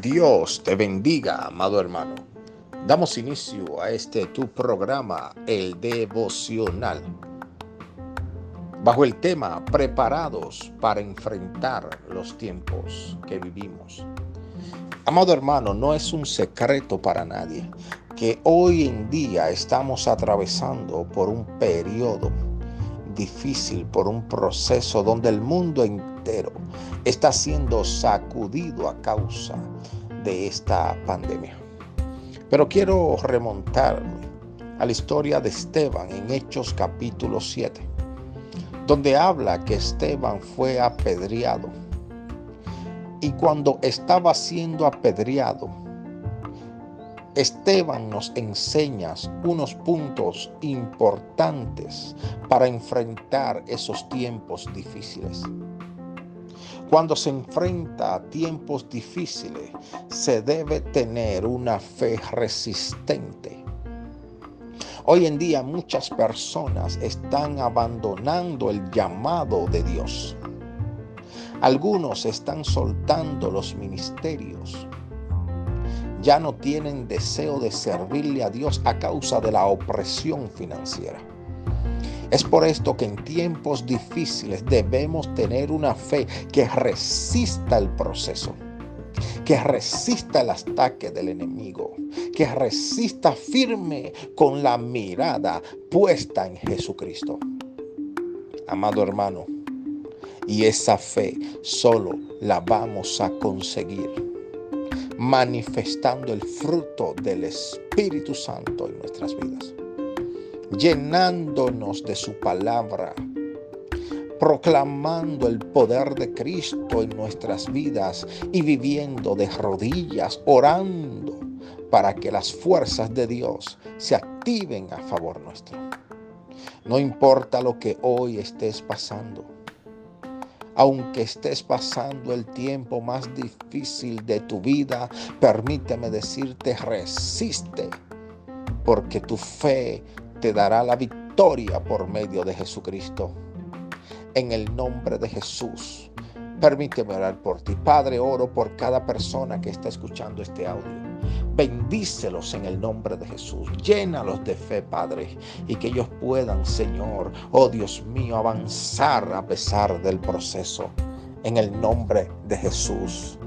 Dios te bendiga, amado hermano. Damos inicio a este tu programa, el devocional, bajo el tema Preparados para enfrentar los tiempos que vivimos. Amado hermano, no es un secreto para nadie que hoy en día estamos atravesando por un periodo difícil, por un proceso donde el mundo entero está siendo sacudido a causa de esta pandemia. Pero quiero remontarme a la historia de Esteban en Hechos capítulo 7, donde habla que Esteban fue apedreado. Y cuando estaba siendo apedreado, Esteban nos enseña unos puntos importantes para enfrentar esos tiempos difíciles. Cuando se enfrenta a tiempos difíciles, se debe tener una fe resistente. Hoy en día muchas personas están abandonando el llamado de Dios. Algunos están soltando los ministerios. Ya no tienen deseo de servirle a Dios a causa de la opresión financiera. Es por esto que en tiempos difíciles debemos tener una fe que resista el proceso, que resista el ataque del enemigo, que resista firme con la mirada puesta en Jesucristo. Amado hermano, y esa fe solo la vamos a conseguir manifestando el fruto del Espíritu Santo en nuestras vidas. Llenándonos de su palabra, proclamando el poder de Cristo en nuestras vidas y viviendo de rodillas, orando para que las fuerzas de Dios se activen a favor nuestro. No importa lo que hoy estés pasando, aunque estés pasando el tiempo más difícil de tu vida, permíteme decirte, resiste, porque tu fe te dará la victoria por medio de Jesucristo. En el nombre de Jesús, permíteme orar por ti. Padre, oro por cada persona que está escuchando este audio. Bendícelos en el nombre de Jesús. Llénalos de fe, Padre, y que ellos puedan, Señor, oh Dios mío, avanzar a pesar del proceso. En el nombre de Jesús.